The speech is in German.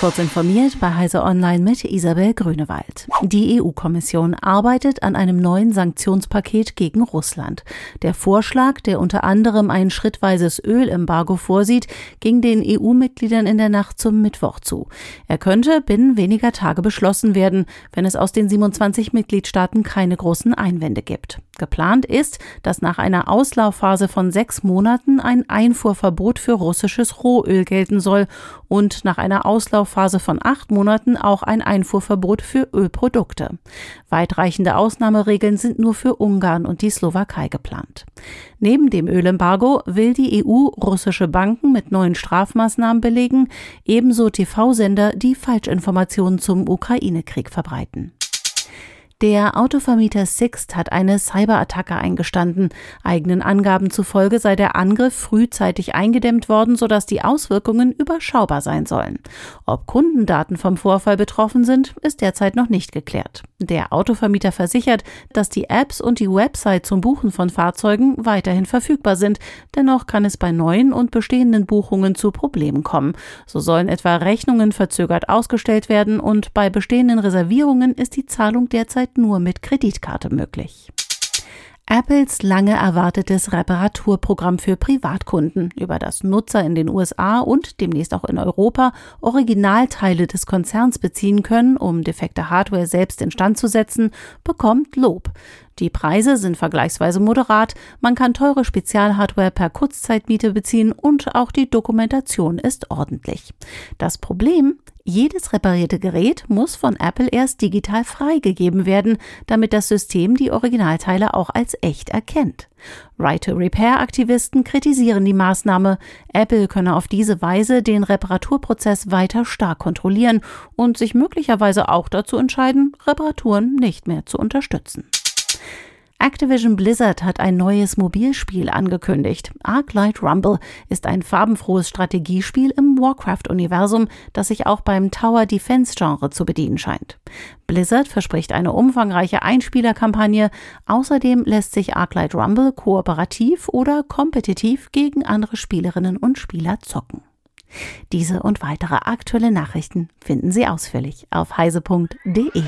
Kurz informiert bei Heise Online mit Isabel Grünewald. Die EU-Kommission arbeitet an einem neuen Sanktionspaket gegen Russland. Der Vorschlag, der unter anderem ein schrittweises Ölembargo vorsieht, ging den EU-Mitgliedern in der Nacht zum Mittwoch zu. Er könnte binnen weniger Tage beschlossen werden, wenn es aus den 27 Mitgliedstaaten keine großen Einwände gibt. Geplant ist, dass nach einer Auslaufphase von sechs Monaten ein Einfuhrverbot für russisches Rohöl gelten soll und nach einer Auslaufphase von acht Monaten auch ein Einfuhrverbot für Ölprodukte. Weitreichende Ausnahmeregeln sind nur für Ungarn und die Slowakei geplant. Neben dem Ölembargo will die EU russische Banken mit neuen Strafmaßnahmen belegen, ebenso TV-Sender, die Falschinformationen zum Ukraine-Krieg verbreiten. Der Autovermieter Sixt hat eine Cyberattacke eingestanden. Eigenen Angaben zufolge sei der Angriff frühzeitig eingedämmt worden, sodass die Auswirkungen überschaubar sein sollen. Ob Kundendaten vom Vorfall betroffen sind, ist derzeit noch nicht geklärt. Der Autovermieter versichert, dass die Apps und die Website zum Buchen von Fahrzeugen weiterhin verfügbar sind. Dennoch kann es bei neuen und bestehenden Buchungen zu Problemen kommen. So sollen etwa Rechnungen verzögert ausgestellt werden und bei bestehenden Reservierungen ist die Zahlung derzeit derzeit nur mit Kreditkarte möglich. Apples lange erwartetes Reparaturprogramm für Privatkunden, über das Nutzer in den USA und demnächst auch in Europa Originalteile des Konzerns beziehen können, um defekte Hardware selbst instand zu setzen, bekommt Lob. Die Preise sind vergleichsweise moderat, man kann teure Spezialhardware per Kurzzeitmiete beziehen und auch die Dokumentation ist ordentlich. Das Problem, jedes reparierte Gerät muss von Apple erst digital freigegeben werden, damit das System die Originalteile auch als echt erkennt. Right-to-Repair-Aktivisten kritisieren die Maßnahme. Apple könne auf diese Weise den Reparaturprozess weiter stark kontrollieren und sich möglicherweise auch dazu entscheiden, Reparaturen nicht mehr zu unterstützen. Activision Blizzard hat ein neues Mobilspiel angekündigt. Arclight Rumble ist ein farbenfrohes Strategiespiel im Warcraft-Universum, das sich auch beim Tower Defense-Genre zu bedienen scheint. Blizzard verspricht eine umfangreiche Einspielerkampagne. Außerdem lässt sich Arclight Rumble kooperativ oder kompetitiv gegen andere Spielerinnen und Spieler zocken. Diese und weitere aktuelle Nachrichten finden Sie ausführlich auf heise.de.